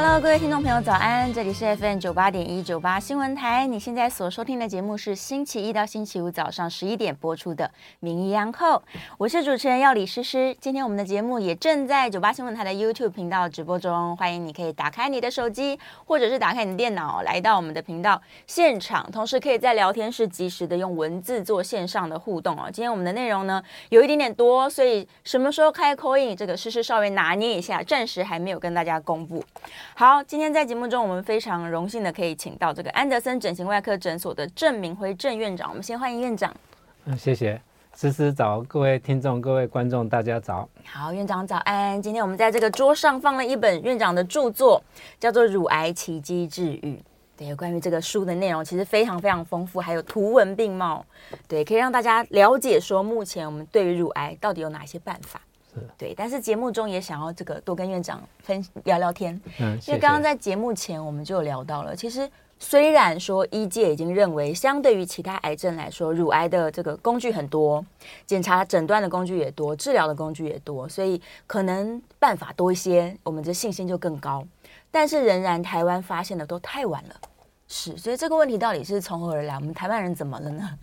Hello，各位听众朋友，早安！这里是 FM 九八点一九八新闻台。你现在所收听的节目是星期一到星期五早上十一点播出的《名医央叩》，我是主持人药李诗诗。今天我们的节目也正在九八新闻台的 YouTube 频道直播中，欢迎你可以打开你的手机，或者是打开你的电脑，来到我们的频道现场，同时可以在聊天室及时的用文字做线上的互动哦。今天我们的内容呢有一点点多，所以什么时候开 call in，这个诗诗稍微拿捏一下，暂时还没有跟大家公布。好，今天在节目中，我们非常荣幸的可以请到这个安德森整形外科诊所的郑明辉郑院长。我们先欢迎院长。嗯，谢谢。诗诗早，各位听众、各位观众，大家早。好，院长早安。今天我们在这个桌上放了一本院长的著作，叫做《乳癌奇迹治愈》。对，关于这个书的内容其实非常非常丰富，还有图文并茂。对，可以让大家了解说，目前我们对于乳癌到底有哪些办法。对，但是节目中也想要这个多跟院长分聊聊天，嗯，因为刚刚在节目前我们就有聊到了，其实虽然说医界已经认为，相对于其他癌症来说，乳癌的这个工具很多，检查诊断的工具也多，治疗的工具也多，所以可能办法多一些，我们的信心就更高。但是仍然台湾发现的都太晚了，是，所以这个问题到底是从何而来？我们台湾人怎么了呢？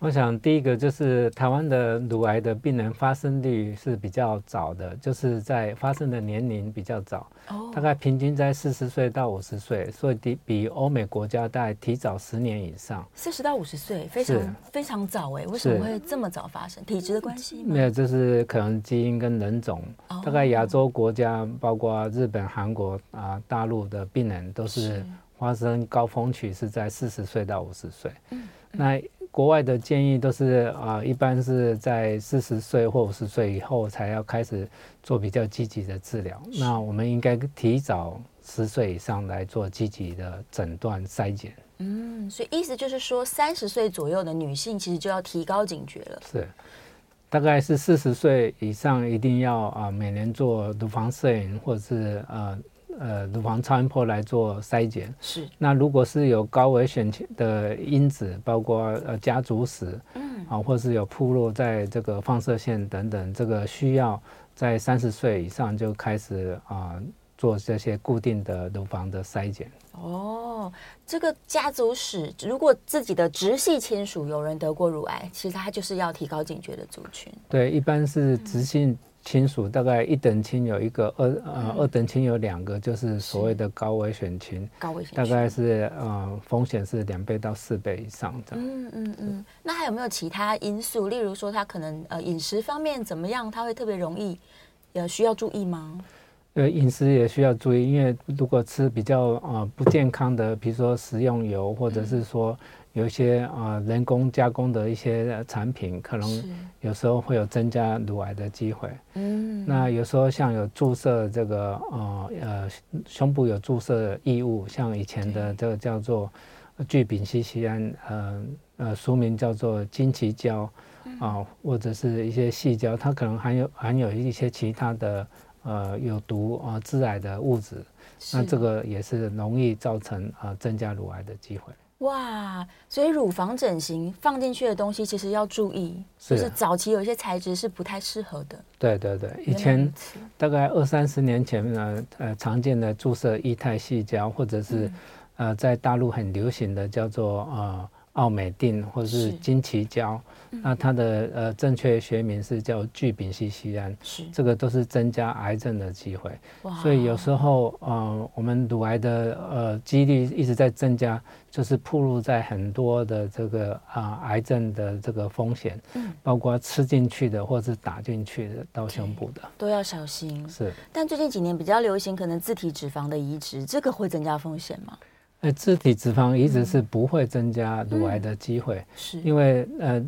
我想，第一个就是台湾的乳癌的病人发生率是比较早的，就是在发生的年龄比较早，大概平均在四十岁到五十岁，所以比比欧美国家大概提早十年以上。四十到五十岁，非常非常早哎，为什么会这么早发生？体质的关系吗？没有，就是可能基因跟人种。大概亚洲国家，包括日本、韩国啊、大陆的病人，都是发生高峰期是在四十岁到五十岁。嗯，那。国外的建议都是啊，一般是在四十岁或五十岁以后才要开始做比较积极的治疗。那我们应该提早十岁以上来做积极的诊断筛检。嗯，所以意思就是说，三十岁左右的女性其实就要提高警觉了。是，大概是四十岁以上一定要啊，每年做乳房摄影或者是呃。呃，乳房超音波来做筛检是。那如果是有高危险的因子，包括呃家族史，嗯，啊，或是有铺路在这个放射线等等，这个需要在三十岁以上就开始啊、呃、做这些固定的乳房的筛检。哦，这个家族史，如果自己的直系亲属有人得过乳癌，其实他就是要提高警觉的族群。对，一般是直系。嗯亲属大概一等亲有一个，二呃二等亲有两个，就是所谓的高危险群，高危险大概是呃风险是两倍到四倍以上的。嗯嗯嗯。那还有没有其他因素？例如说他可能呃饮食方面怎么样，他会特别容易，呃需要注意吗？呃饮食也需要注意，因为如果吃比较呃不健康的，比如说食用油或者是说。嗯有一些啊、呃、人工加工的一些产品，可能有时候会有增加乳癌的机会。嗯，那有时候像有注射这个呃呃胸部有注射异物，像以前的这个叫做聚丙烯酰胺，呃呃书名叫做金奇胶啊、呃，或者是一些细胶，它可能含有含有一些其他的呃有毒啊致癌的物质，那这个也是容易造成啊、呃、增加乳癌的机会。哇，所以乳房整形放进去的东西其实要注意，就是早期有一些材质是不太适合的。对对对，以前大概二三十年前呢，呃，常见的注射液态细胶，或者是、嗯、呃，在大陆很流行的叫做呃奥美定或者是。金奇胶。那它的呃正确学名是叫聚丙烯酰胺，是。这个都是增加癌症的机会，所以有时候呃我们乳癌的呃几率一直在增加，就是暴露在很多的这个啊、呃、癌症的这个风险，嗯，包括吃进去的或是打进去的到胸部的。都要小心。是，但最近几年比较流行可能自体脂肪的移植，这个会增加风险吗？呃，自体脂肪移植是不会增加乳癌的机会，是。因为呃。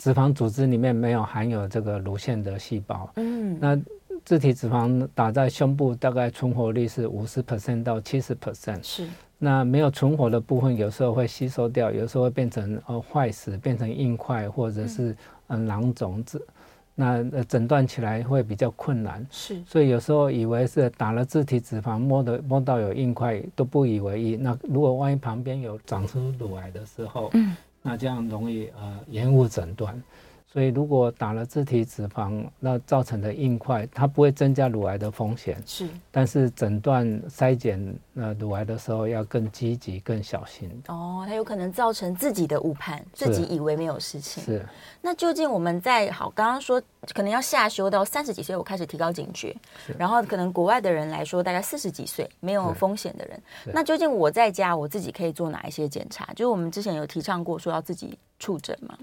脂肪组织里面没有含有这个乳腺的细胞，嗯，那自体脂肪打在胸部大概存活率是五十 percent 到七十 percent，是，那没有存活的部分有时候会吸收掉，有时候会变成呃坏死，变成硬块或者是嗯囊肿子，那诊断起来会比较困难。是，所以有时候以为是打了自体脂肪摸的摸到有硬块都不以为意。那如果万一旁边有长出乳癌的时候，嗯，那这样容易呃延误诊断。所以，如果打了自体脂肪，那造成的硬块，它不会增加乳癌的风险。是，但是诊断筛检那乳癌的时候要更积极、更小心。哦，它有可能造成自己的误判，自己以为没有事情。是。那究竟我们在好刚刚说，可能要下修到三十几岁，我开始提高警觉。然后可能国外的人来说，大概四十几岁没有风险的人，那究竟我在家我自己可以做哪一些检查？就是我们之前有提倡过，说要自己触诊吗？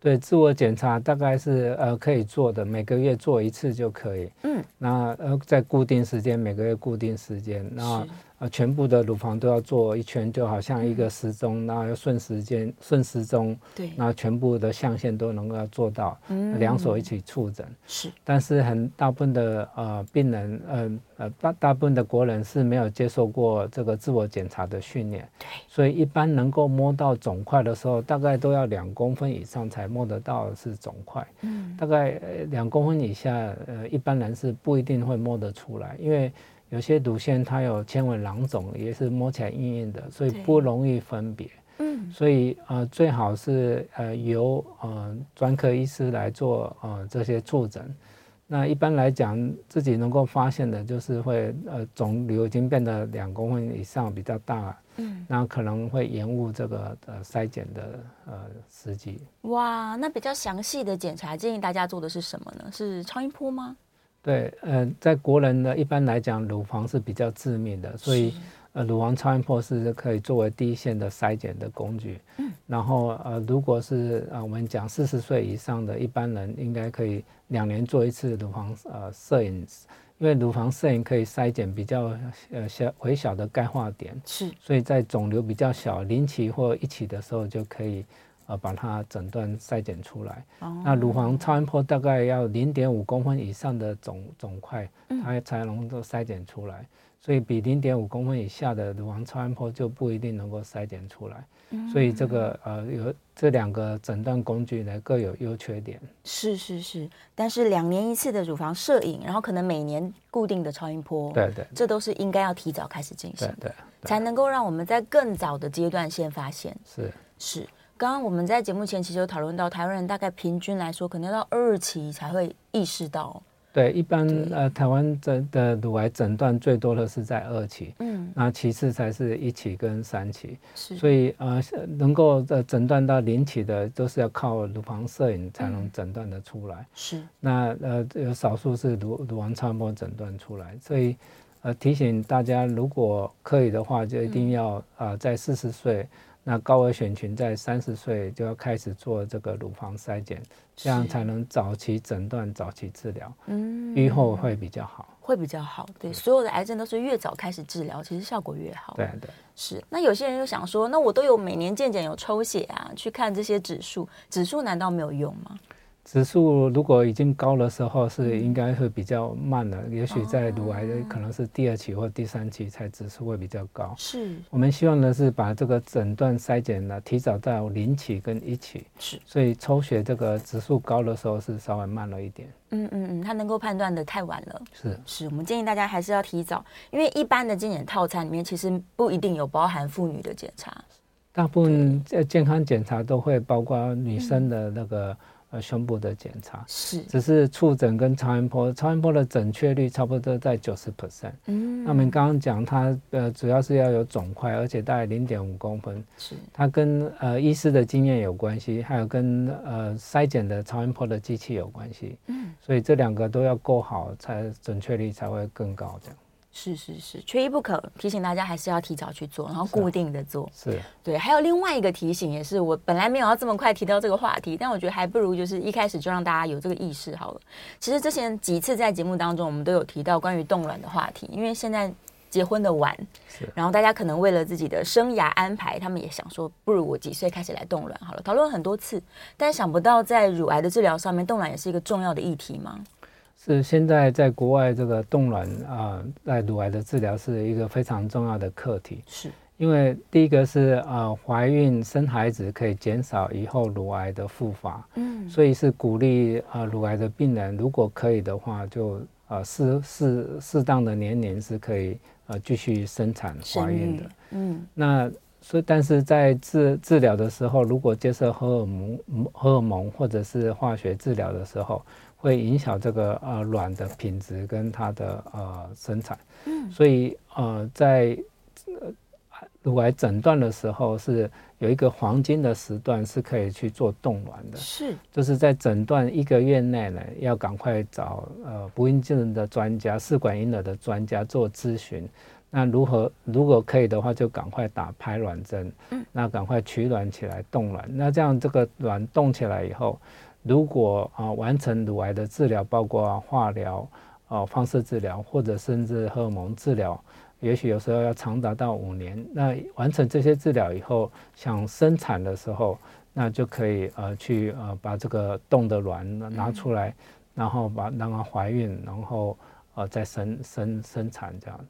对，自我检查大概是呃可以做的，每个月做一次就可以。嗯，那呃在固定时间，每个月固定时间，那。呃，全部的乳房都要做一圈，就好像一个时钟，然后要顺时间、顺时钟，对，那全部的象限都能够做到，嗯，两手一起触诊是。但是很大部分的呃病人，呃呃大大部分的国人是没有接受过这个自我检查的训练，对，所以一般能够摸到肿块的时候，大概都要两公分以上才摸得到是肿块，嗯，大概两公分以下，呃，一般人是不一定会摸得出来，因为。有些乳腺它有纤维囊肿，也是摸起来硬硬的，所以不容易分别。嗯，所以呃最好是呃由呃专科医师来做呃这些触诊。那一般来讲，自己能够发现的就是会呃肿瘤已经变得两公分以上比较大，嗯，那可能会延误这个呃筛检的呃时机。哇，那比较详细的检查建议大家做的是什么呢？是超音波吗？对，呃，在国人呢，一般来讲，乳房是比较致命的，所以，呃，乳房超音波是可以作为第一线的筛检的工具。嗯，然后，呃，如果是呃我们讲四十岁以上的一般人，应该可以两年做一次乳房呃摄影，因为乳房摄影可以筛检比较呃小微小的钙化点，是，所以在肿瘤比较小、零期或一期的时候就可以。呃，把它诊断筛检出来。哦、那乳房超音波大概要零点五公分以上的肿肿块，它才能够筛检出来。嗯、所以比零点五公分以下的乳房超音波就不一定能够筛检出来。嗯、所以这个呃有这两个诊断工具呢，各有优缺点。是是是，但是两年一次的乳房摄影，然后可能每年固定的超音波，对，对对，这都是应该要提早开始进行的，对，对，对，才能够让我们在更早的阶段先发现。是是。刚刚我们在节目前其实有讨论到，台湾人大概平均来说，可能要到二期才会意识到。对，一般呃，台湾的的乳癌诊断最多的是在二期，嗯，那其次才是一期跟三期。是，所以呃，能够呃诊断到零期的，都是要靠乳房摄影才能诊断的出来。嗯、是，那呃有少数是乳乳房超音波诊断出来，所以呃提醒大家，如果可以的话，就一定要啊、嗯呃、在四十岁。那高危选群在三十岁就要开始做这个乳房筛检，这样才能早期诊断、早期治疗，嗯，预后会比较好，会比较好。对，所有的癌症都是越早开始治疗，其实效果越好。对对，是。那有些人就想说，那我都有每年健检有抽血啊，去看这些指数，指数难道没有用吗？指数如果已经高的时候，是应该会比较慢的。嗯、也许在乳癌的可能是第二期或第三期才指数会比较高。是，我们希望的是把这个诊断筛检呢提早到零期跟一期。是，所以抽血这个指数高的时候是稍微慢了一点。嗯嗯嗯，它能够判断的太晚了。是是，我们建议大家还是要提早，因为一般的健检套餐里面其实不一定有包含妇女的检查。大部分健康检查都会包括女生的那个。呃，胸部的检查是，只是触诊跟超音波，超音波的准确率差不多在九十 percent。嗯，那我们刚刚讲它呃，主要是要有肿块，而且大概零点五公分。是，它跟呃医师的经验有关系，还有跟呃筛检的超音波的机器有关系。嗯，所以这两个都要够好，才准确率才会更高。这样。是是是，缺一不可。提醒大家还是要提早去做，然后固定的做。是，是对。还有另外一个提醒，也是我本来没有要这么快提到这个话题，但我觉得还不如就是一开始就让大家有这个意识好了。其实之前几次在节目当中，我们都有提到关于冻卵的话题，因为现在结婚的晚，是然后大家可能为了自己的生涯安排，他们也想说，不如我几岁开始来冻卵好了。讨论很多次，但想不到在乳癌的治疗上面，冻卵也是一个重要的议题吗？是现在在国外这个冻卵啊，在乳癌的治疗是一个非常重要的课题。是，因为第一个是呃怀孕生孩子可以减少以后乳癌的复发，嗯，所以是鼓励呃乳癌的病人如果可以的话就呃适适适当的年龄是可以呃继续生产怀孕的，嗯，那所以但是在治治疗的时候，如果接受荷尔蒙荷尔蒙或者是化学治疗的时候，会影响这个呃卵的品质跟它的呃生产，嗯，所以呃在呃。乳癌诊断的时候是有一个黄金的时段，是可以去做冻卵的。是，就是在诊断一个月内呢，要赶快找呃不孕症的专家、试管婴儿的专家做咨询。那如何如果可以的话，就赶快打排卵针。嗯，那赶快取卵起来冻卵。那这样这个卵冻起来以后，如果啊、呃、完成乳癌的治疗，包括化疗、啊、呃、放射治疗或者甚至荷尔蒙治疗。也许有时候要长达到五年。那完成这些治疗以后，想生产的时候，那就可以呃去呃把这个冻的卵拿出来，嗯、然后把让它怀孕，然后呃再生生生产这样。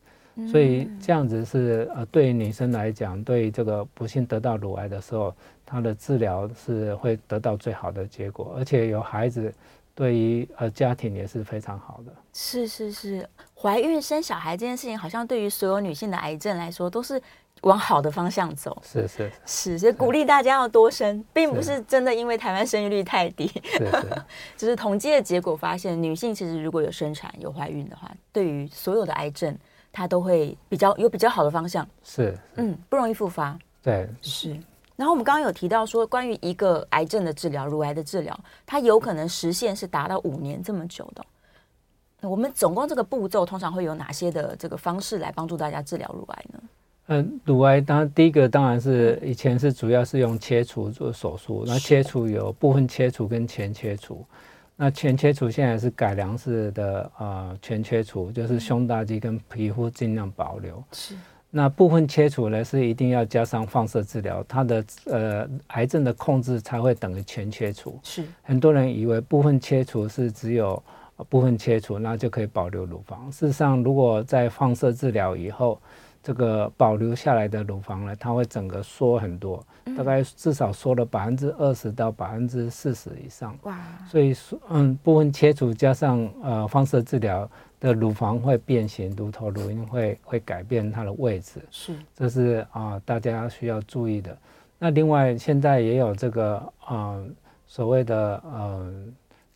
所以这样子是呃对于女生来讲，对这个不幸得到乳癌的时候，她的治疗是会得到最好的结果，而且有孩子。对于呃家庭也是非常好的。是是是，怀孕生小孩这件事情，好像对于所有女性的癌症来说，都是往好的方向走。是是是，所以鼓励大家要多生，并不是真的因为台湾生育率太低。是是，就是统计的结果发现，女性其实如果有生产有怀孕的话，对于所有的癌症，它都会比较有比较好的方向。是，是，嗯，不容易复发。对，是。然后我们刚刚有提到说，关于一个癌症的治疗，乳癌的治疗，它有可能实现是达到五年这么久的。那我们总共这个步骤通常会有哪些的这个方式来帮助大家治疗乳癌呢？嗯，乳癌当然第一个当然是以前是主要是用切除做手术，那切除有部分切除跟全切除。那全切除现在是改良式的呃全切除，就是胸大肌跟皮肤尽量保留。是。那部分切除呢，是一定要加上放射治疗，它的呃癌症的控制才会等于全切除。是很多人以为部分切除是只有部分切除，那就可以保留乳房。事实上，如果在放射治疗以后，这个保留下来的乳房呢，它会整个缩很多，大概至少缩了百分之二十到百分之四十以上。哇！所以说，嗯，部分切除加上呃放射治疗。的乳房会变形，乳头乳晕会会改变它的位置，是，这是啊、呃、大家需要注意的。那另外现在也有这个啊、呃、所谓的呃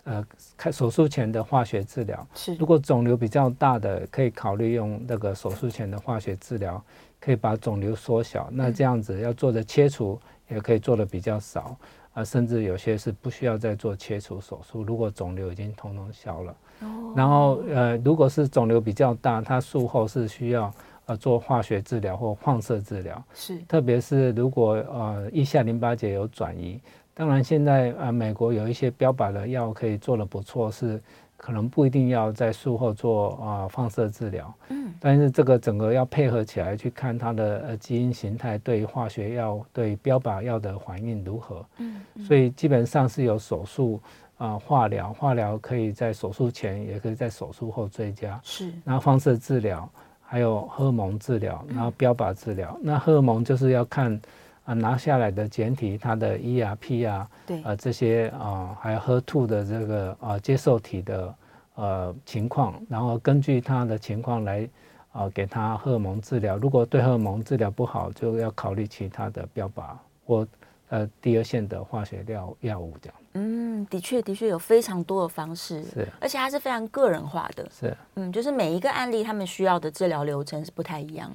呃开手术前的化学治疗，是。如果肿瘤比较大的，可以考虑用那个手术前的化学治疗，可以把肿瘤缩小。那这样子要做的切除也可以做的比较少。啊，甚至有些是不需要再做切除手术，如果肿瘤已经通通消了。哦。然后呃，如果是肿瘤比较大，它术后是需要呃做化学治疗或放射治疗。是。特别是如果呃腋下淋巴结有转移，当然现在呃美国有一些标靶的药可以做的不错，是。可能不一定要在术后做啊放射治疗，嗯，但是这个整个要配合起来去看它的呃基因形态对化学药对标靶药的反应如何，嗯，所以基本上是有手术啊化疗，化疗可以在手术前也可以在手术后追加，是，然后放射治疗还有荷尔蒙治疗，然后标靶治疗，那荷尔蒙就是要看。啊，拿下来的简体，它的 E 啊、P 啊，对，呃，这些啊，还有 HER2 的这个啊接受体的呃情况，然后根据它的情况来啊给他荷尔蒙治疗。如果对荷尔蒙治疗不好，就要考虑其他的标靶或呃第二线的化学药药物这样。嗯，的确的确有非常多的方式，是，而且它是非常个人化的，是，嗯，就是每一个案例他们需要的治疗流程是不太一样。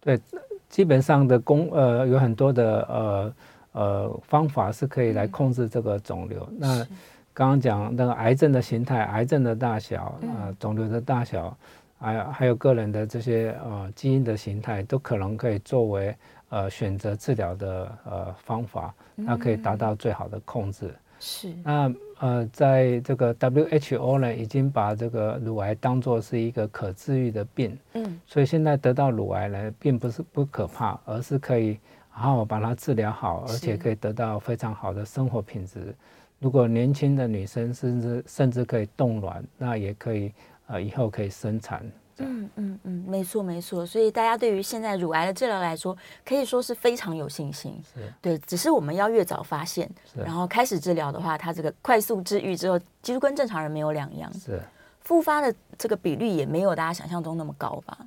对。基本上的工呃有很多的呃呃方法是可以来控制这个肿瘤。嗯、那刚刚讲那个癌症的形态、癌症的大小啊、呃、肿瘤的大小，还有还有个人的这些呃基因的形态，都可能可以作为呃选择治疗的呃方法，那可以达到最好的控制。是。那呃，在这个 WHO 呢，已经把这个乳癌当作是一个可治愈的病，嗯，所以现在得到乳癌呢，并不是不可怕，而是可以好好把它治疗好，而且可以得到非常好的生活品质。如果年轻的女生甚至甚至可以冻卵，那也可以呃以后可以生产，嗯嗯嗯，没错没错。所以大家对于现在乳癌的治疗来说，可以说是非常有信心。是，对，只是我们要越早发现，然后开始治疗的话，它这个快速治愈之后，几乎跟正常人没有两样。是，复发的这个比率也没有大家想象中那么高吧？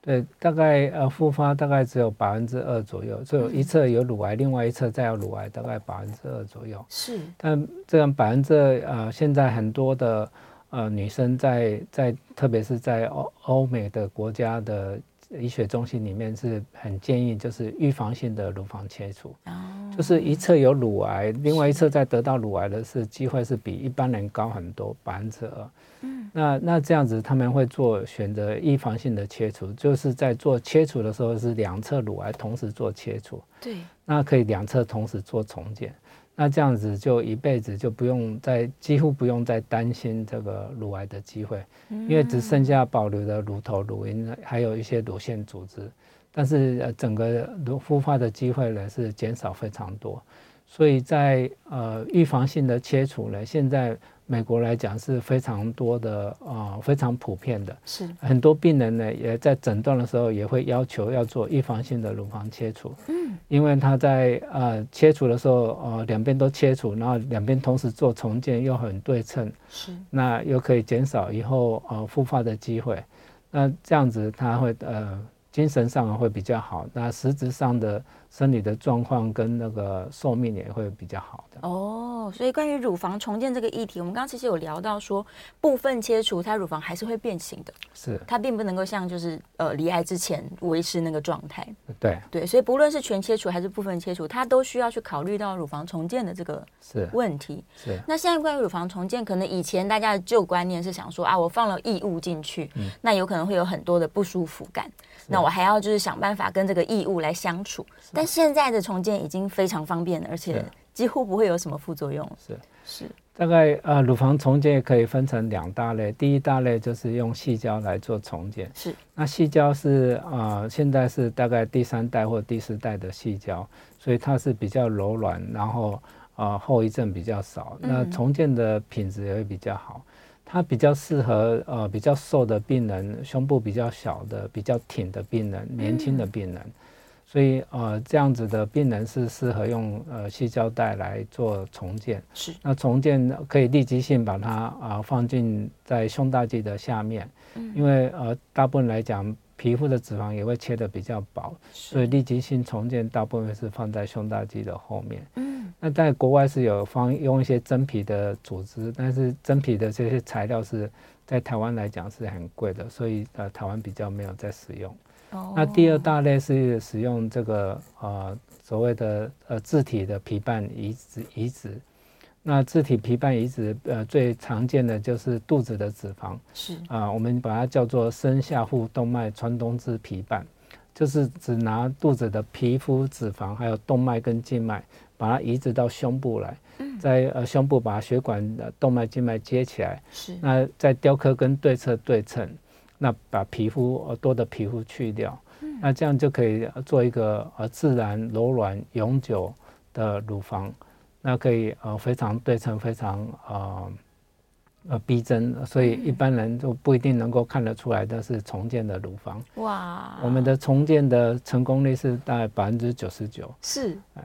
对，大概呃复发大概只有百分之二左右，就一侧有乳癌，嗯、另外一侧再有乳癌，大概百分之二左右。是，但这样百分之二呃，现在很多的呃女生在在，特别是在欧欧美的国家的医学中心里面是很建议，就是预防性的乳房切除。哦。就是一侧有乳癌，另外一侧在得到乳癌的是机会是比一般人高很多，百分之二。嗯，那那这样子他们会做选择预防性的切除，就是在做切除的时候是两侧乳癌同时做切除，对，那可以两侧同时做重建，那这样子就一辈子就不用再几乎不用再担心这个乳癌的机会，因为只剩下保留的乳头、乳晕，还有一些乳腺组织，但是呃整个乳复发的机会呢是减少非常多，所以在呃预防性的切除呢现在。美国来讲是非常多的啊、呃，非常普遍的。是很多病人呢，也在诊断的时候也会要求要做预防性的乳房切除。嗯，因为他在呃切除的时候，呃两边都切除，然后两边同时做重建又很对称。是，那又可以减少以后呃复发的机会。那这样子他会呃精神上会比较好，那实质上的。生理的状况跟那个寿命也会比较好的。哦，所以关于乳房重建这个议题，我们刚刚其实有聊到说，部分切除它乳房还是会变形的，是。它并不能够像就是呃离癌之前维持那个状态，对。对，所以不论是全切除还是部分切除，它都需要去考虑到乳房重建的这个是。问题。是，是那现在关于乳房重建，可能以前大家的旧观念是想说啊，我放了异物进去，嗯，那有可能会有很多的不舒服感，那我还要就是想办法跟这个异物来相处，但现在的重建已经非常方便了，而且几乎不会有什么副作用。是是，大概呃，乳房重建也可以分成两大类。第一大类就是用细胶来做重建。是，那细胶是啊、呃，现在是大概第三代或第四代的细胶，所以它是比较柔软，然后啊、呃、后遗症比较少，那重建的品质也会比较好。它比较适合呃比较瘦的病人，胸部比较小的、比较挺的病人，年轻的病人。嗯所以呃，这样子的病人是适合用呃细胶带来做重建。是。那重建可以立即性把它啊、呃、放进在胸大肌的下面。嗯。因为呃，大部分来讲，皮肤的脂肪也会切得比较薄，所以立即性重建大部分是放在胸大肌的后面。嗯。那在国外是有方用一些真皮的组织，但是真皮的这些材料是在台湾来讲是很贵的，所以呃台湾比较没有在使用。那第二大类是使用这个呃所谓的呃自体的皮瓣移植移植，那自体皮瓣移植呃最常见的就是肚子的脂肪是。啊、呃，我们把它叫做深下腹动脉穿东支皮瓣，就是只拿肚子的皮肤脂肪还有动脉跟静脉，把它移植到胸部来，在呃胸部把血管的动脉静脉接起来，是那在雕刻跟对侧对称。那把皮肤呃多的皮肤去掉，嗯，那这样就可以做一个呃自然柔软永久的乳房，那可以呃非常对称，非常呃呃逼真，所以一般人就不一定能够看得出来的是重建的乳房。哇，我们的重建的成功率是大概百分之九十九。是，嗯。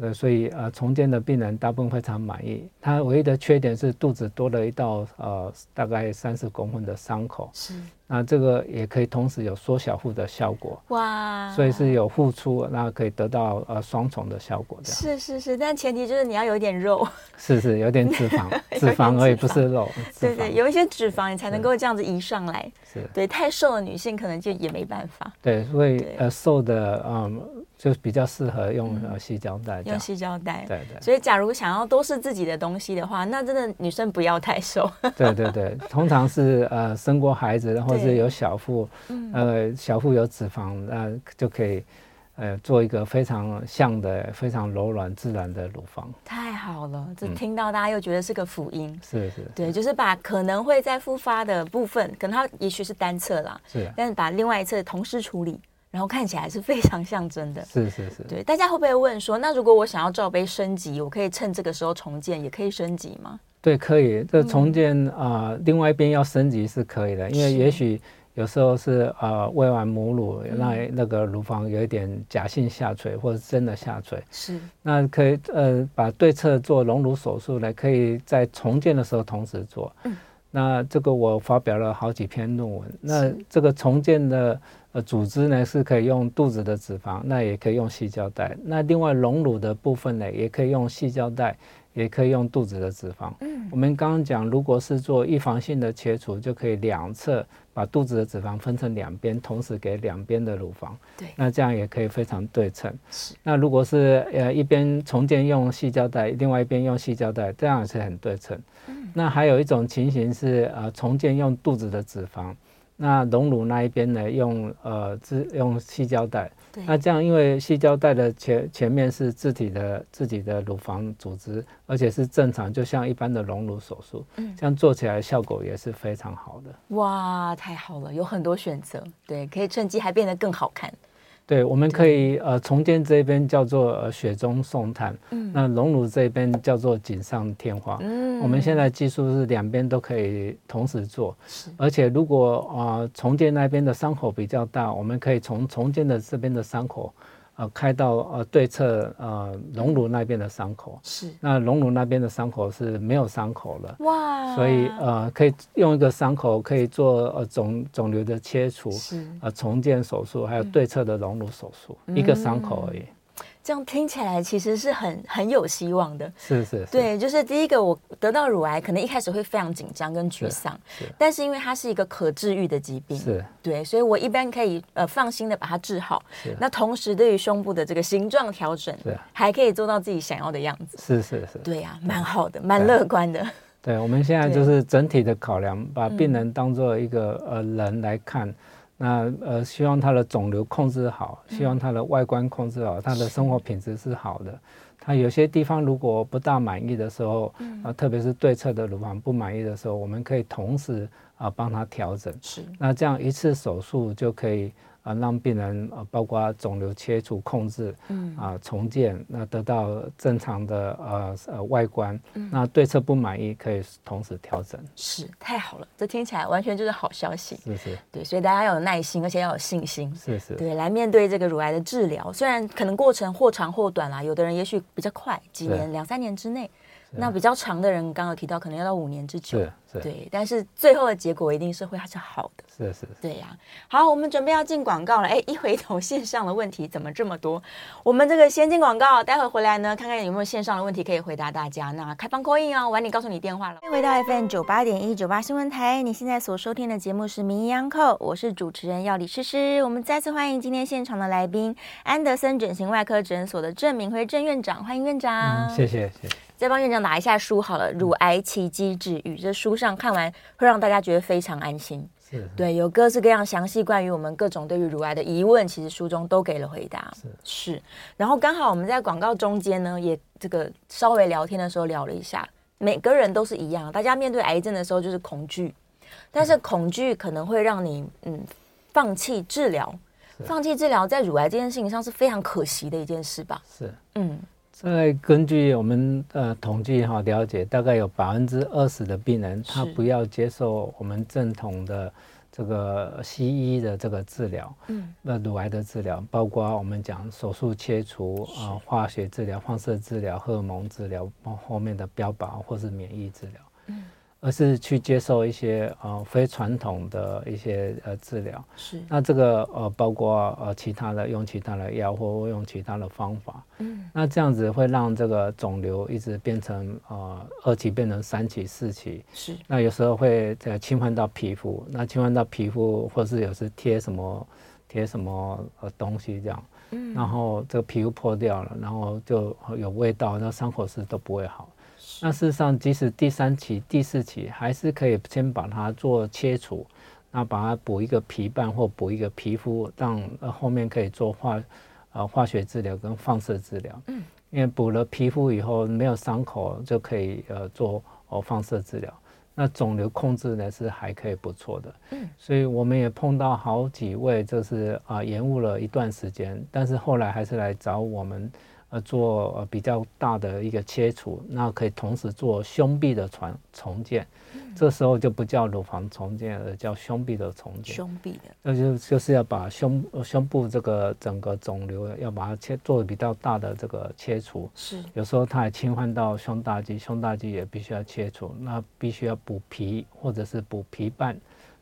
呃，所以呃，重建的病人大部分非常满意。他唯一的缺点是肚子多了一道呃，大概三十公分的伤口。是。那这个也可以同时有缩小腹的效果。哇。所以是有付出，那可以得到呃双重的效果。是是是，但前提就是你要有点肉。是是，有点脂肪，脂肪而已，不是肉。对对，有一些脂肪你才能够这样子移上来。是。对，太瘦的女性可能就也没办法。对，所以呃，瘦的嗯。就比较适合用呃细胶带，用细胶带，对对。所以，假如想要都是自己的东西的话，那真的女生不要太瘦。对对对，通常是呃生过孩子，或者是有小腹，呃小腹有脂肪，那就可以呃做一个非常像的、非常柔软自然的乳房。太好了，这听到大家又觉得是个福音。是是。对，就是把可能会在复发的部分，可能它也许是单侧啦，是，但是把另外一侧同时处理。然后看起来是非常像真的，是是是。对，大家会不会问说，那如果我想要罩杯升级，我可以趁这个时候重建，也可以升级吗？对，可以。这重建啊、嗯呃，另外一边要升级是可以的，因为也许有时候是呃喂完母乳，那那个乳房有一点假性下垂或者真的下垂，是，那可以呃把对侧做隆乳手术呢，可以在重建的时候同时做。嗯，那这个我发表了好几篇论文。那这个重建的呃组织呢，是可以用肚子的脂肪，那也可以用细胶带。那另外隆乳的部分呢，也可以用细胶带。也可以用肚子的脂肪。嗯，我们刚刚讲，如果是做预防性的切除，就可以两侧把肚子的脂肪分成两边，同时给两边的乳房。对，那这样也可以非常对称。是。那如果是呃一边重建用细胶带，另外一边用细胶带，这样也是很对称。嗯。那还有一种情形是呃重建用肚子的脂肪，那隆乳那一边呢用呃自用细胶带。那这样，因为细胶带的前前面是自己的自己的乳房组织，而且是正常，就像一般的隆乳手术，嗯，这样做起来效果也是非常好的。哇，太好了，有很多选择，对，可以趁机还变得更好看。对，我们可以呃重建这边叫做呃雪中送炭，嗯，那隆乳这边叫做锦上添花，嗯，我们现在技术是两边都可以同时做，是，而且如果啊、呃、重建那边的伤口比较大，我们可以从重建的这边的伤口。呃，开到呃对侧呃隆乳那边的伤口是，那隆乳那边的伤口是没有伤口了哇，所以呃可以用一个伤口可以做呃肿肿瘤的切除是。呃重建手术，还有对侧的隆乳手术，嗯、一个伤口而已。这样听起来其实是很很有希望的，是是，是，对，就是第一个，我得到乳癌，可能一开始会非常紧张跟沮丧，是，但是因为它是一个可治愈的疾病，是，对，所以我一般可以呃放心的把它治好，是，那同时对于胸部的这个形状调整，是，还可以做到自己想要的样子，是是是，对呀、啊，蛮好的，蛮乐观的，对，对，我们现在就是整体的考量，把病人当做一个呃人来看。那呃，希望他的肿瘤控制好，希望他的外观控制好，他的生活品质是好的。他有些地方如果不大满意的时候，啊，特别是对侧的乳房不满意的时候，我们可以同时啊帮他调整。是，那这样一次手术就可以。啊，让病人呃，包括肿瘤切除、控制，嗯啊，重建，那得到正常的呃呃外观，嗯，那对侧不满意可以同时调整。是，太好了，这听起来完全就是好消息。是是，对，所以大家要有耐心，而且要有信心。是是，对，来面对这个乳癌的治疗，虽然可能过程或长或短啦，有的人也许比较快，几年两三年之内。那比较长的人，刚刚有提到，可能要到五年之久。对，但是最后的结果一定是会还是好的。是是。对呀、啊。好，我们准备要进广告了。哎，一回头线上的问题怎么这么多？我们这个先进广告，待会回来呢，看看有没有线上的问题可以回答大家。那开放 call in 哦，晚点告诉你电话了。欢迎回到 FM 九八点一九八新闻台，你现在所收听的节目是《名医央叩》，我是主持人要李诗诗。我们再次欢迎今天现场的来宾，安德森整形外科诊所的郑明辉郑院长，欢迎院长。嗯、谢谢谢谢。再帮院长拿一下书好了，《乳癌奇迹治愈》这书上看完会让大家觉得非常安心。是，对，有各式各样详细关于我们各种对于乳癌的疑问，其实书中都给了回答。是，是。然后刚好我们在广告中间呢，也这个稍微聊天的时候聊了一下，每个人都是一样，大家面对癌症的时候就是恐惧，但是恐惧可能会让你嗯放弃治疗，放弃治疗在乳癌这件事情上是非常可惜的一件事吧？是，嗯。在根据我们呃统计哈了解，大概有百分之二十的病人他不要接受我们正统的这个西医的这个治疗，嗯，那乳癌的治疗，包括我们讲手术切除啊、化学治疗、放射治疗、荷尔蒙治疗，后面的标靶或是免疫治疗，嗯。而是去接受一些呃非传统的一些呃治疗，是。那这个呃包括呃其他的用其他的药或用其他的方法，嗯，那这样子会让这个肿瘤一直变成呃二期变成三期四期，是。那有时候会呃侵犯到皮肤，那侵犯到皮肤或是有时贴什么贴什么呃东西这样，嗯，然后这个皮肤破掉了，然后就有味道，那伤口是都不会好。那事实上，即使第三期、第四期，还是可以先把它做切除，那把它补一个皮瓣或补一个皮肤，让后面可以做化呃化学治疗跟放射治疗。嗯，因为补了皮肤以后没有伤口，就可以呃做哦放射治疗。那肿瘤控制呢是还可以不错的。嗯，所以我们也碰到好几位，就是啊延误了一段时间，但是后来还是来找我们。呃做呃比较大的一个切除，那可以同时做胸壁的重重建。这时候就不叫乳房重建，而叫胸壁的重建。胸壁的，那就就是要把胸胸部这个整个肿瘤要把它切做比较大的这个切除。是，有时候它还侵犯到胸大肌，胸大肌也必须要切除。那必须要补皮或者是补皮瓣，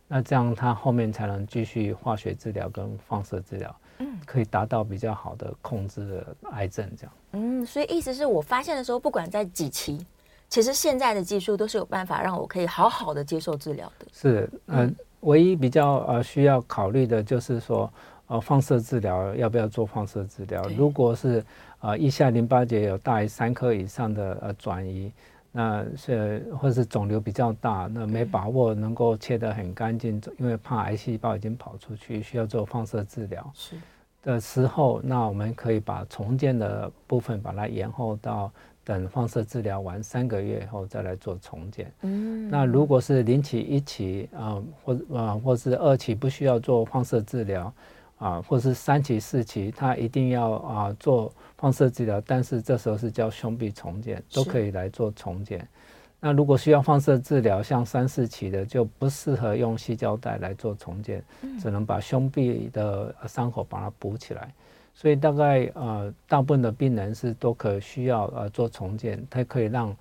那这样它后面才能继续化学治疗跟放射治疗，嗯，可以达到比较好的控制癌症这样。嗯，所以意思是我发现的时候，不管在几期。其实现在的技术都是有办法让我可以好好的接受治疗的。是，呃，唯一比较呃需要考虑的就是说，呃，放射治疗要不要做放射治疗？如果是呃腋下淋巴结有大于三颗以上的呃转移，那是或是肿瘤比较大，那没把握能够切得很干净，因为怕癌细胞已经跑出去，需要做放射治疗。是的时候，那我们可以把重建的部分把它延后到。等放射治疗完三个月以后再来做重建。嗯，那如果是零期、一期啊，或啊，或是二期不需要做放射治疗啊，或是三期、四期，他一定要啊做放射治疗，但是这时候是叫胸壁重建，都可以来做重建。那如果需要放射治疗，像三四期的就不适合用细胶带来做重建，只能把胸壁的伤口把它补起来。所以大概呃，大部分的病人是都可需要呃做重建，它可以让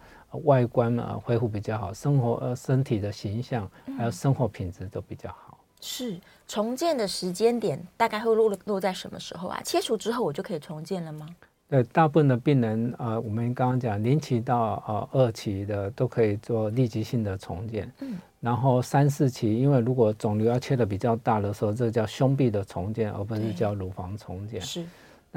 外观呃恢复比较好，生活呃身体的形象还有生活品质都比较好。是重建的时间点大概会落落在什么时候啊？切除之后我就可以重建了吗？对，大部分的病人呃，我们刚刚讲零期到呃二期的都可以做立即性的重建。嗯。然后三四期，因为如果肿瘤要切的比较大的时候，这叫胸壁的重建，而不是叫乳房重建。是。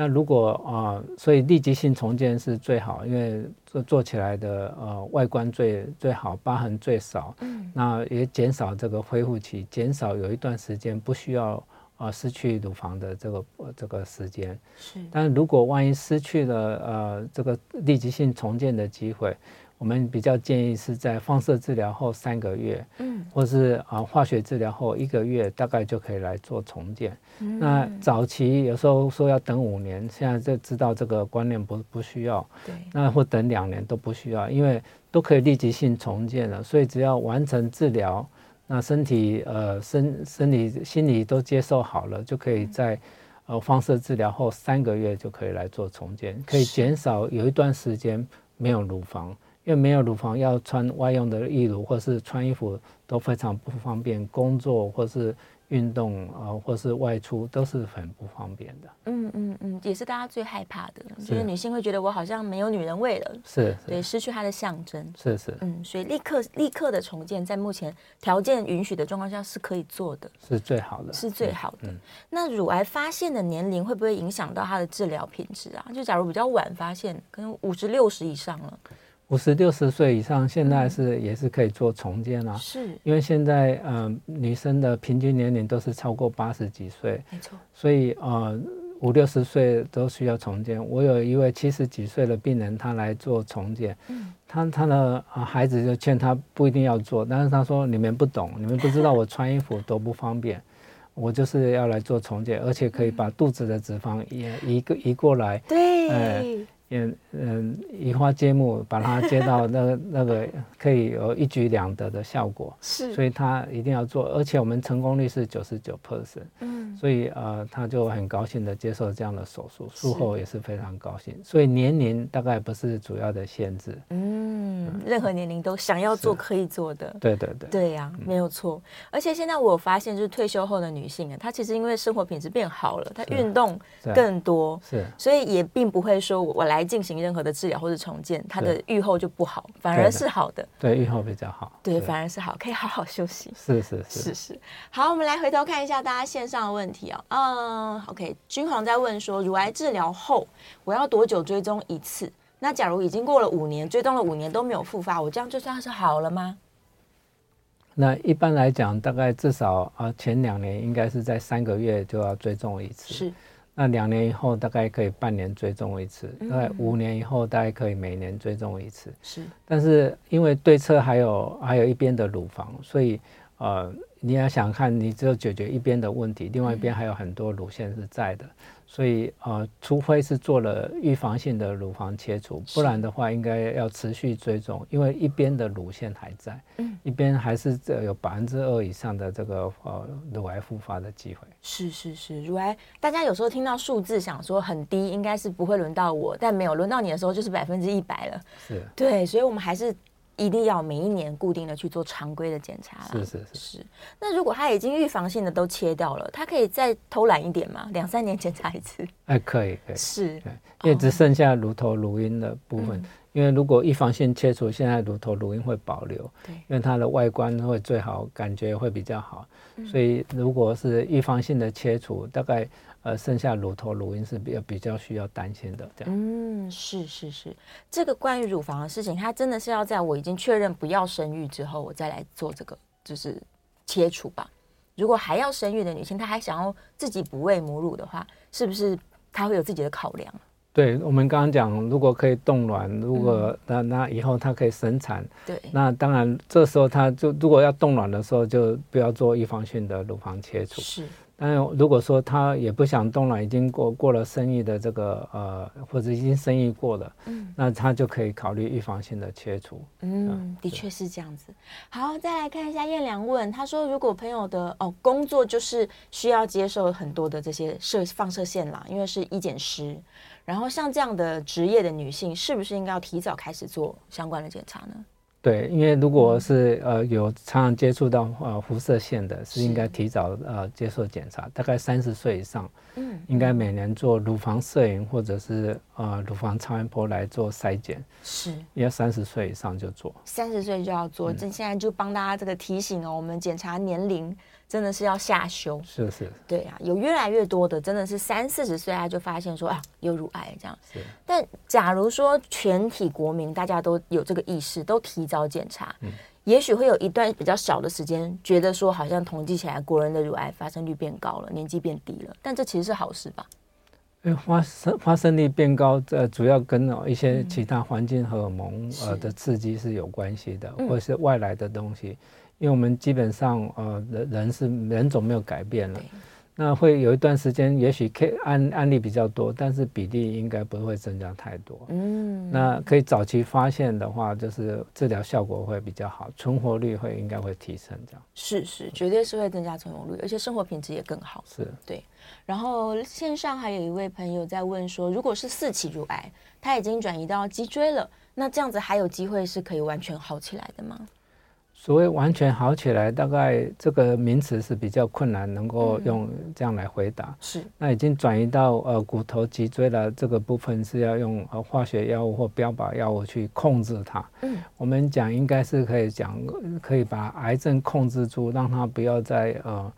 那如果啊、呃，所以立即性重建是最好，因为做做起来的呃外观最最好，疤痕最少。嗯。那也减少这个恢复期，减少有一段时间不需要啊、呃、失去乳房的这个这个时间。是。但如果万一失去了呃这个立即性重建的机会。我们比较建议是在放射治疗后三个月，嗯，或是啊化学治疗后一个月，大概就可以来做重建。嗯、那早期有时候说要等五年，现在就知道这个观念不不需要。对，那或等两年都不需要，因为都可以立即性重建了。所以只要完成治疗，那身体呃身身体心理都接受好了，就可以在呃放射治疗后三个月就可以来做重建，可以减少有一段时间没有乳房。因为没有乳房，要穿外用的义乳或是穿衣服都非常不方便，工作或是运动啊，或是外出都是很不方便的。嗯嗯嗯，也是大家最害怕的，就是女性会觉得我好像没有女人味了，是，是对，失去她的象征。是是，嗯，所以立刻立刻的重建，在目前条件允许的状况下是可以做的，是最好的，是最好的。嗯，那乳癌发现的年龄会不会影响到它的治疗品质啊？就假如比较晚发现，可能五十六十以上了。五十六十岁以上，现在是也是可以做重建啊。是，因为现在呃女生的平均年龄都是超过八十几岁，没错。所以呃五六十岁都需要重建。我有一位七十几岁的病人，他来做重建，嗯，他他的孩子就劝他不一定要做，但是他说你们不懂，你们不知道我穿衣服多不方便，我就是要来做重建，而且可以把肚子的脂肪也移个移过来，对。呃嗯嗯，移花接木，把它接到那个那个可以有一举两得的效果，是，所以他一定要做，而且我们成功率是九十九 percent，嗯，所以呃他就很高兴的接受这样的手术，术后也是非常高兴，所以年龄大概不是主要的限制，嗯，嗯，任何年龄都想要做可以做的，对对对，对呀、啊，没有错，而且现在我发现就是退休后的女性啊，她其实因为生活品质变好了，她运动更多，是，所以也并不会说我来。来进行任何的治疗或者重建，他的预后就不好，反而是好的。对，预后比较好。对，反而是好，可以好好休息。是是是是是。好，我们来回头看一下大家线上的问题啊。嗯，OK，君皇在问说，乳癌治疗后我要多久追踪一次？那假如已经过了五年，追踪了五年都没有复发，我这样就算是好了吗？那一般来讲，大概至少啊前两年应该是在三个月就要追踪一次。是。那两年以后大概可以半年追踪一次，大概五年以后大概可以每年追踪一次。是，但是因为对侧还有还有一边的乳房，所以呃你要想看，你只有解决一边的问题，另外一边还有很多乳腺是在的。所以呃，除非是做了预防性的乳房切除，不然的话应该要持续追踪，因为一边的乳腺还在，嗯，一边还是有百分之二以上的这个呃乳癌复发的机会。是是是，乳癌大家有时候听到数字想说很低，应该是不会轮到我，但没有轮到你的时候就是百分之一百了。是，对，所以我们还是。一定要每一年固定的去做常规的检查了。是是是，是。那如果他已经预防性的都切掉了，他可以再偷懒一点吗？两三年检查一次？哎，可以可以。是，因为只剩下乳头乳晕的部分。嗯、因为如果预防性切除，现在乳头乳晕会保留，对，因为它的外观会最好，感觉会比较好。嗯、所以如果是预防性的切除，大概。呃，剩下乳头乳晕是比较比较需要担心的，这样。嗯，是是是，这个关于乳房的事情，它真的是要在我已经确认不要生育之后，我再来做这个就是切除吧。如果还要生育的女性，她还想要自己不喂母乳的话，是不是她会有自己的考量？对，我们刚刚讲，如果可以冻卵，如果那那以后她可以生产，对，那当然这时候她就如果要冻卵的时候，就不要做预防性的乳房切除。是。但如果说他也不想动了，已经过过了生意的这个呃，或者已经生意过了，嗯，那他就可以考虑预防性的切除。嗯，嗯的确是这样子。好，再来看一下燕良问，他说如果朋友的哦工作就是需要接受很多的这些射放射线啦，因为是医检师，然后像这样的职业的女性，是不是应该要提早开始做相关的检查呢？对，因为如果是呃有常常接触到呃辐射线的，是应该提早呃接受检查，大概三十岁以上，嗯，应该每年做乳房摄影或者是呃乳房超音波来做筛检，是，要三十岁以上就做，三十岁就要做，这、嗯、现在就帮大家这个提醒哦，我们检查年龄。真的是要下修，是是，对啊，有越来越多的真的是三四十岁啊就发现说啊有乳癌这样，是。但假如说全体国民大家都有这个意识，都提早检查，嗯，也许会有一段比较小的时间，觉得说好像统计起来国人的乳癌发生率变高了，年纪变低了，但这其实是好事吧？因为发生发生率变高，呃，主要跟一些其他环境荷尔蒙呃的刺激是有关系的，或者是外来的东西。因为我们基本上，呃，人人是人种没有改变了，那会有一段时间，也许可以案案例比较多，但是比例应该不会增加太多。嗯，那可以早期发现的话，就是治疗效果会比较好，存活率会应该会提升。这样是是，绝对是会增加存活率，而且生活品质也更好。是对。然后线上还有一位朋友在问说，如果是四期乳癌，他已经转移到脊椎了，那这样子还有机会是可以完全好起来的吗？所谓完全好起来，大概这个名词是比较困难，能够用这样来回答。嗯、是，那已经转移到呃骨头脊椎了这个部分，是要用呃化学药物或标靶药物去控制它。嗯，我们讲应该是可以讲，可以把癌症控制住，让它不要再呃。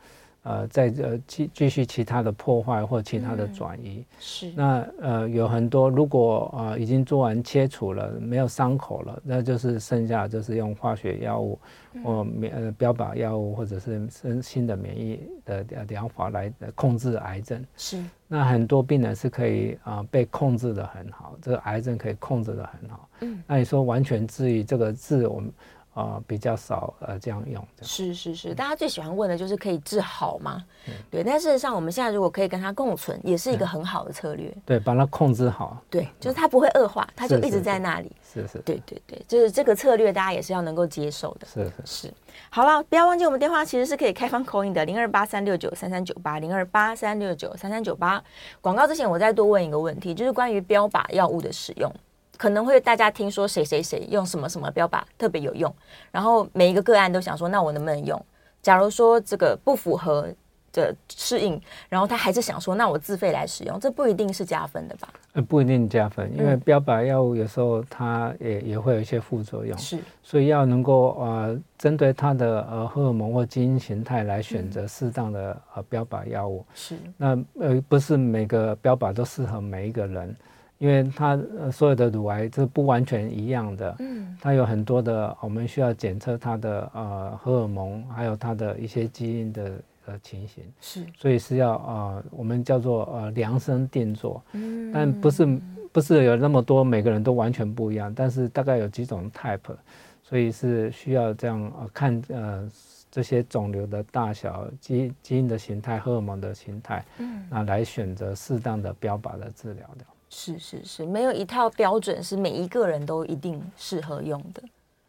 呃，在呃继继续其他的破坏或其他的转移，嗯、是那呃有很多如果呃已经做完切除了没有伤口了，那就是剩下就是用化学药物或免呃标靶药物或者是新新的免疫的疗法来控制癌症。是那很多病人是可以啊、呃、被控制的很好，这个癌症可以控制的很好。嗯，那你说完全治愈这个治我们。啊、呃，比较少呃这样用这样。是是是，大家最喜欢问的就是可以治好吗？嗯、对，但事实上我们现在如果可以跟它共存，也是一个很好的策略。嗯、对，把它控制好。对，就是它不会恶化，它就一直在那里。是是，是。对对对，就是这个策略，大家也是要能够接受的。是是是。好了，不要忘记我们电话其实是可以开放 call in 的，零二八三六九三三九八，零二八三六九三三九八。广告之前我再多问一个问题，就是关于标靶药物的使用。可能会大家听说谁谁谁用什么什么标靶特别有用，然后每一个个案都想说，那我能不能用？假如说这个不符合的适应，然后他还是想说，那我自费来使用，这不一定是加分的吧？呃，不一定加分，因为标靶药物有时候它也也会有一些副作用，是，所以要能够呃针对它的呃荷尔蒙或基因形态来选择适当的呃标靶药物。是，那呃不是每个标靶都适合每一个人。因为它所有的乳癌是不完全一样的，嗯，它有很多的，我们需要检测它的呃荷尔蒙，还有它的一些基因的呃情形，是，所以是要呃我们叫做呃量身定做，嗯，但不是不是有那么多每个人都完全不一样，但是大概有几种 type，所以是需要这样呃看呃这些肿瘤的大小、基基因的形态、荷尔蒙的形态，嗯，那来选择适当的标靶的治疗的。是是是，没有一套标准是每一个人都一定适合用的。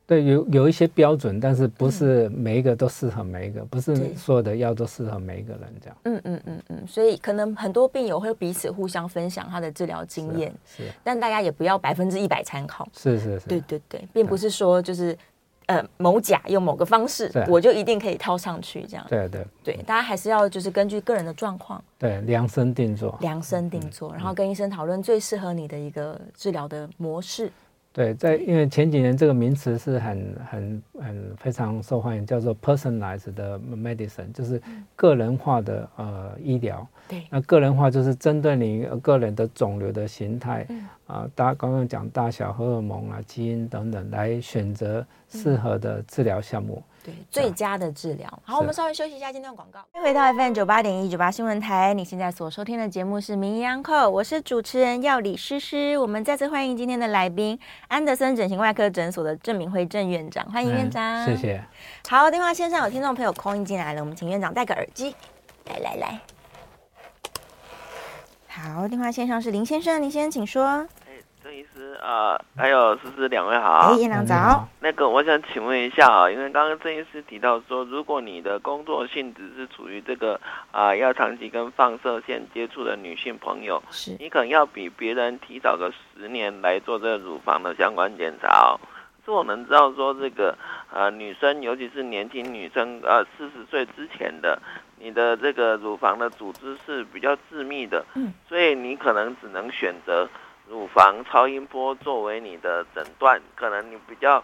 对，有有一些标准，但是不是每一个都适合每一个，嗯、不是所有的药都适合每一个人这样。嗯嗯嗯嗯，所以可能很多病友会彼此互相分享他的治疗经验，是，是但大家也不要百分之一百参考。是是是，对对对，并不是说就是呃某甲用某个方式，我就一定可以套上去这样。对对对，大家还是要就是根据个人的状况，对量身定做，量身定做，嗯、然后跟医生讨论最适合你的一个治疗的模式。对，在因为前几年这个名词是很很很非常受欢迎，叫做 personalized 的 medicine，就是个人化的呃医疗。对，那个人化就是针对你个人的肿瘤的形态，嗯、啊，大刚刚讲大小、荷尔蒙啊、基因等等，来选择适合的治疗项目。对，最佳的治疗。好，我们稍微休息一下，今天的广告。欢迎回到 FM 九八点一九八新闻台，你现在所收听的节目是《名医安扣》，我是主持人药理诗诗。我们再次欢迎今天的来宾，安德森整形外科诊所的郑明辉郑院长，欢迎院长。嗯、谢谢。好，电话线上有听众朋友 call in 进来了，我们请院长戴个耳机。来来来。好，电话线上是林先生，林先生请说。郑医师啊、呃，还有思思两位好，院长早。那个我想请问一下啊，因为刚刚郑医师提到说，如果你的工作性质是处于这个啊、呃，要长期跟放射线接触的女性朋友，是你可能要比别人提早个十年来做这个乳房的相关检查哦。是我们知道说这个呃女生，尤其是年轻女生，呃四十岁之前的，你的这个乳房的组织是比较致密的，嗯，所以你可能只能选择。乳房超音波作为你的诊断，可能你比较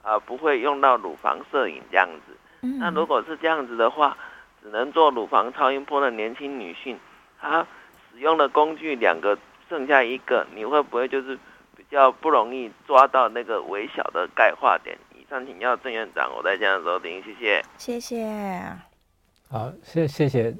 啊、呃、不会用到乳房摄影这样子。嗯、那如果是这样子的话，只能做乳房超音波的年轻女性，她使用的工具两个，剩下一个，你会不会就是比较不容易抓到那个微小的钙化点？以上请教郑院长，我在这样收听，谢谢。谢谢。好，谢谢谢。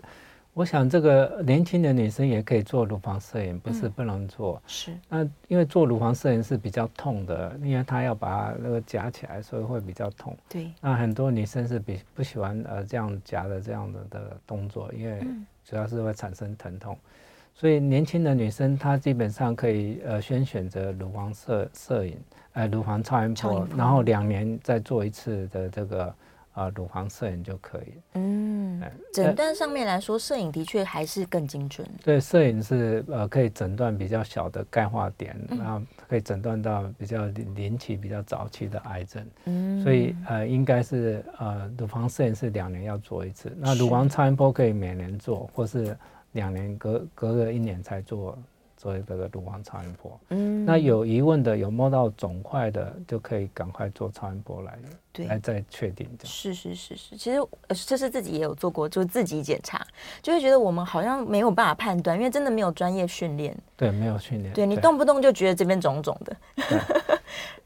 我想这个年轻的女生也可以做乳房摄影，不是不能做。嗯、是。那因为做乳房摄影是比较痛的，因为她要把它那个夹起来，所以会比较痛。对。那很多女生是比不喜欢呃这样夹的这样的的动作，因为主要是会产生疼痛。嗯、所以年轻的女生她基本上可以呃先选择乳房摄摄影，呃乳房超音波，然后两年再做一次的这个。啊，乳房摄影就可以。嗯，诊断上面来说，摄影的确还是更精准。对，摄影是呃可以诊断比较小的钙化点，嗯、然后可以诊断到比较临期、比较早期的癌症。嗯，所以呃应该是呃乳房摄影是两年要做一次，那乳房超音波可以每年做，或是两年隔隔个一年才做。做这个乳房超音波，嗯，那有疑问的，有摸到肿块的，就可以赶快做超音波来，对，来再确定这样。是是是是，其实这是自己也有做过，就是自己检查，就会觉得我们好像没有办法判断，因为真的没有专业训练。对，没有训练。对，你动不动就觉得这边肿肿的。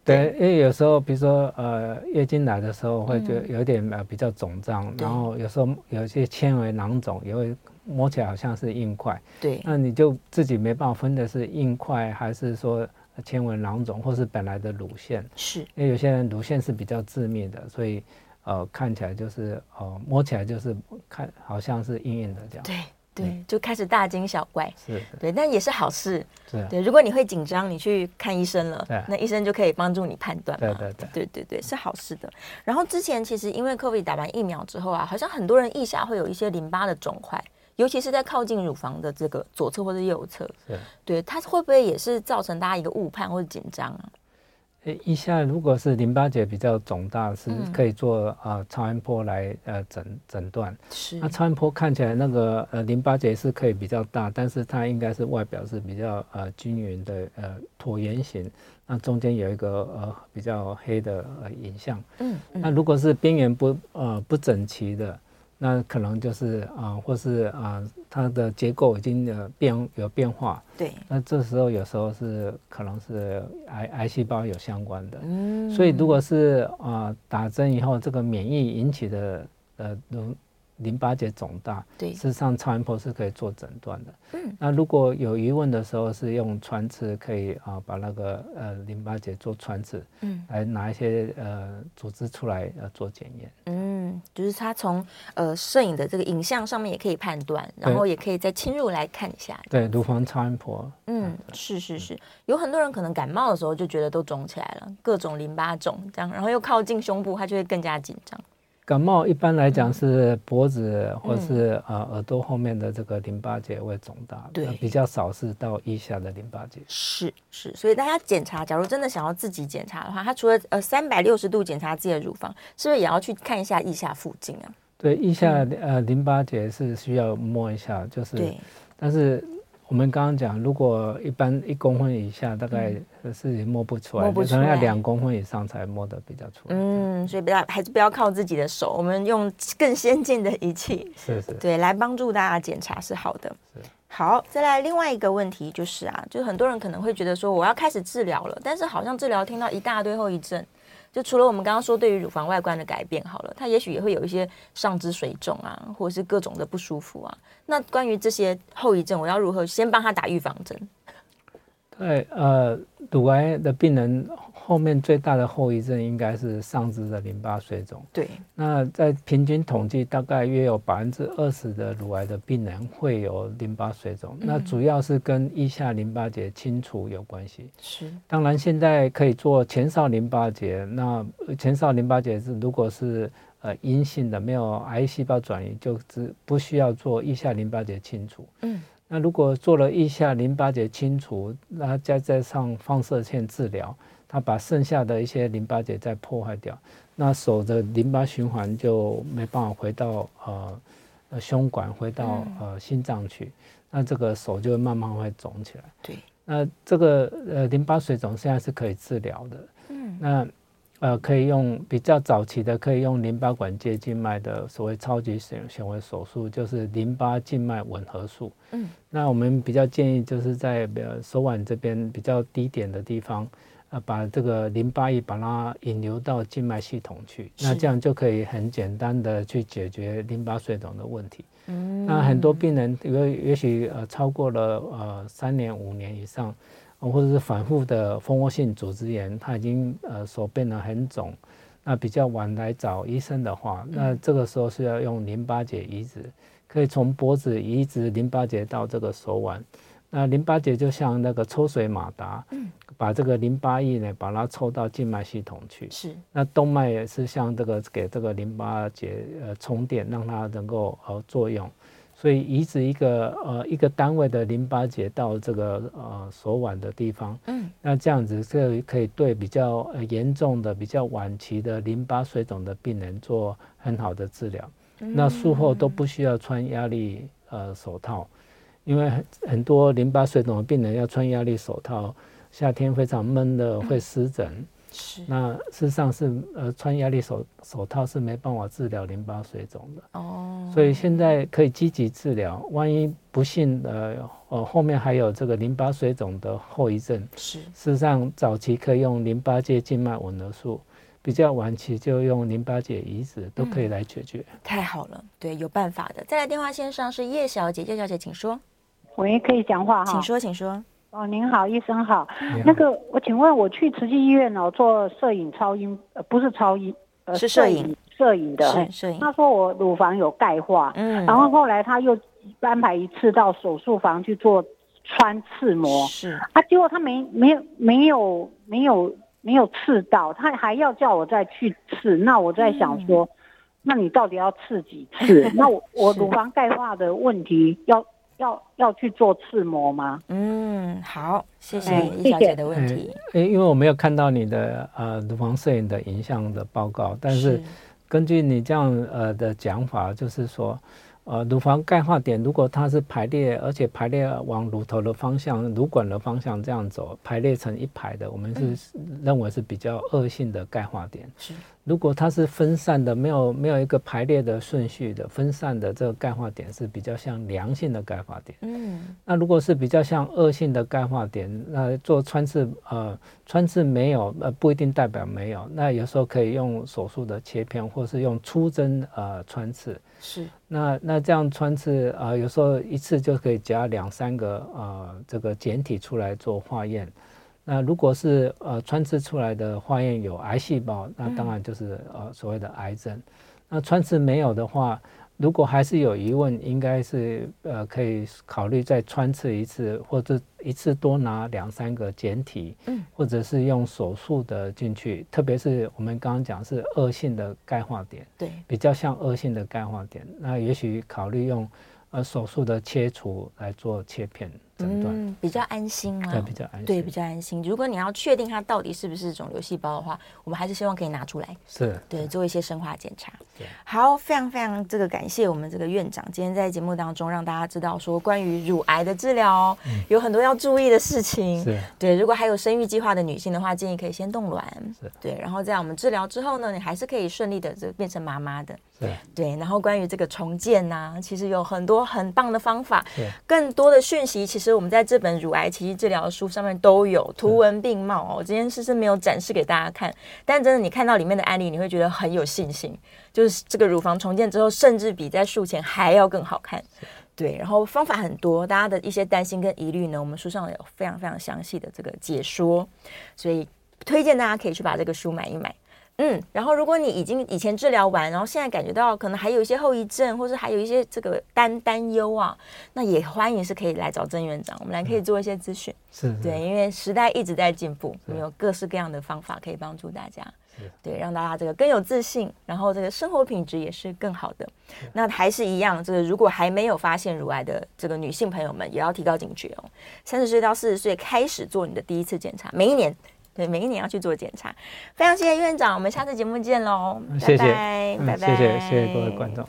对，因为有时候比如说呃月经来的时候会觉得有点呃比较肿胀，然后有时候有些纤维囊肿也会。摸起来好像是硬块，对，那你就自己没办法分的是硬块还是说纤维囊肿，或是本来的乳腺，是，因为有些人乳腺是比较致密的，所以呃看起来就是呃摸起来就是看好像是硬硬的这样，对对，就开始大惊小怪，是，对，但也是好事，是，对，如果你会紧张，你去看医生了，那医生就可以帮助你判断嘛，对对对，对对对，是好事的。然后之前其实因为 COVID 打完疫苗之后啊，好像很多人腋下会有一些淋巴的肿块。尤其是在靠近乳房的这个左侧或者右侧，是对，它会不会也是造成大家一个误判或者紧张啊？诶，一下如果是淋巴结比较肿大，是可以做啊、呃、超音波来呃诊诊断。是，那超音波看起来那个呃淋巴结是可以比较大，但是它应该是外表是比较呃均匀的呃椭圆形，那中间有一个呃比较黑的呃影像。嗯，嗯，那如果是边缘不呃不整齐的。那可能就是啊、呃，或是啊、呃，它的结构已经有变有变化。对。那这时候有时候是可能是癌癌细胞有相关的。嗯。所以如果是啊、呃，打针以后这个免疫引起的呃淋淋巴结肿大，对，事实上超音波是可以做诊断的。嗯。那如果有疑问的时候，是用穿刺可以啊、呃，把那个呃淋巴结做穿刺，嗯，来拿一些呃组织出来呃做检验。嗯。嗯，就是他从呃摄影的这个影像上面也可以判断，然后也可以再侵入来看一下。对，乳房超音波。嗯，是是是，有很多人可能感冒的时候就觉得都肿起来了，各种淋巴肿这样，然后又靠近胸部，他就会更加紧张。感冒一般来讲是脖子或是呃耳朵后面的这个淋巴结会肿大，对，比较少是到腋下的淋巴结。是是，所以大家检查，假如真的想要自己检查的话，他除了呃三百六十度检查自己的乳房，是不是也要去看一下腋下附近啊？对，腋下呃淋巴结是需要摸一下，就是，对，但是。我们刚刚讲，如果一般一公分以下，大概是也摸不出来，可能要两公分以上才摸得比较出来。嗯，所以不要还是不要靠自己的手，我们用更先进的仪器，是是，对，来帮助大家检查是好的。是，好，再来另外一个问题就是啊，就是很多人可能会觉得说，我要开始治疗了，但是好像治疗听到一大堆后遗症。就除了我们刚刚说对于乳房外观的改变好了，它也许也会有一些上肢水肿啊，或者是各种的不舒服啊。那关于这些后遗症，我要如何先帮他打预防针？对，呃，乳癌的病人。后面最大的后遗症应该是上肢的淋巴水肿。对，那在平均统计，大概约有百分之二十的乳癌的病人会有淋巴水肿。嗯、那主要是跟腋下淋巴结清除有关系。是，当然现在可以做前哨淋巴结。那前哨淋巴结是如果是呃阴性的，没有癌细胞转移，就只不需要做腋下淋巴结清除。嗯，那如果做了腋下淋巴结清除，那再加上放射线治疗。他把剩下的一些淋巴结再破坏掉，那手的淋巴循环就没办法回到呃胸管，回到呃心脏去，那这个手就会慢慢会肿起来。对，那这个呃淋巴水肿现在是可以治疗的。嗯，那呃可以用比较早期的可以用淋巴管接静脉的所谓超级显显微手术，就是淋巴静脉吻合术。嗯，那我们比较建议就是在呃手腕这边比较低点的地方。呃，把这个淋巴液把它引流到静脉系统去，那这样就可以很简单的去解决淋巴水肿的问题。嗯，那很多病人，也也许呃超过了呃三年五年以上，或者是反复的蜂窝性组织炎，它已经呃手变得很肿，那比较晚来找医生的话，那这个时候是要用淋巴结移植，可以从脖子移植淋巴结到这个手腕。那淋巴结就像那个抽水马达，嗯，把这个淋巴液呢，把它抽到静脉系统去。是。那动脉也是像这个给这个淋巴结呃充电，让它能够呃作用。所以移植一个呃一个单位的淋巴结到这个呃手腕的地方，嗯，那这样子可可以对比较严重的、比较晚期的淋巴水肿的病人做很好的治疗。嗯。那术后都不需要穿压力呃手套。因为很很多淋巴水肿的病人要穿压力手套，夏天非常闷的会湿疹。嗯、是，那事实上是呃穿压力手手套是没办法治疗淋巴水肿的。哦，所以现在可以积极治疗，万一不幸的呃后面还有这个淋巴水肿的后遗症，是，事实上早期可以用淋巴结静脉吻合术，比较晚期就用淋巴结移植都可以来解决。嗯、太好了，对，有办法的。再来电话线上是叶小姐，叶小姐请说。喂，可以讲话哈，请说，请说。哦，您好，医生好。那个，我请问，我去慈济医院哦做摄影超音，呃，不是超音，呃，是摄影，摄影的。是摄影。他说我乳房有钙化，嗯，然后后来他又安排一次到手术房去做穿刺模，是。啊，结果他没没有没有没有没有刺到，他还要叫我再去刺。那我在想说，嗯、那你到底要刺几次？那我我乳房钙化的问题要。要要去做刺膜吗？嗯，好，谢谢叶小姐的问题。哎，因为我没有看到你的呃乳房摄影的影像的报告，但是根据你这样呃的讲法，就是说。呃，乳房钙化点，如果它是排列，而且排列往乳头的方向、乳管的方向这样走，排列成一排的，我们是认为是比较恶性的钙化点。是，如果它是分散的，没有没有一个排列的顺序的分散的，这个钙化点是比较像良性的钙化点。嗯，那如果是比较像恶性的钙化点，那做穿刺，呃，穿刺没有，呃，不一定代表没有。那有时候可以用手术的切片，或是用粗针，呃，穿刺。是，那那这样穿刺啊、呃，有时候一次就可以夹两三个呃这个简体出来做化验。那如果是呃穿刺出来的化验有癌细胞，那当然就是呃所谓的癌症。那穿刺没有的话，如果还是有疑问，应该是呃可以考虑再穿刺一次，或者一次多拿两三个简体，嗯，或者是用手术的进去，特别是我们刚刚讲是恶性的钙化点，对，比较像恶性的钙化点，那也许考虑用呃手术的切除来做切片。嗯，比较安心啊，对，比较安心，对，比较安心。如果你要确定它到底是不是肿瘤细胞的话，我们还是希望可以拿出来，是，对，做一些生化检查。对，好，非常非常这个感谢我们这个院长今天在节目当中让大家知道说关于乳癌的治疗有很多要注意的事情。是，对，如果还有生育计划的女性的话，建议可以先冻卵。是，对，然后在我们治疗之后呢，你还是可以顺利的就变成妈妈的。对，对，然后关于这个重建呐，其实有很多很棒的方法。对，更多的讯息其实。我们在这本乳癌奇迹治疗书上面都有图文并茂哦。我今天是是没有展示给大家看，但真的你看到里面的案例，你会觉得很有信心。就是这个乳房重建之后，甚至比在术前还要更好看。对，然后方法很多，大家的一些担心跟疑虑呢，我们书上有非常非常详细的这个解说，所以推荐大家可以去把这个书买一买。嗯，然后如果你已经以前治疗完，然后现在感觉到可能还有一些后遗症，或者还有一些这个担担忧啊，那也欢迎是可以来找郑院长，我们来可以做一些咨询。是，对，因为时代一直在进步，我们有各式各样的方法可以帮助大家，对，让大家这个更有自信，然后这个生活品质也是更好的。那还是一样，这个如果还没有发现乳癌的这个女性朋友们，也要提高警觉哦。三十岁到四十岁开始做你的第一次检查，每一年。对，每一年要去做检查。非常谢谢院长，我们下次节目见喽！谢谢，拜拜，拜拜，谢谢，谢谢各位观众。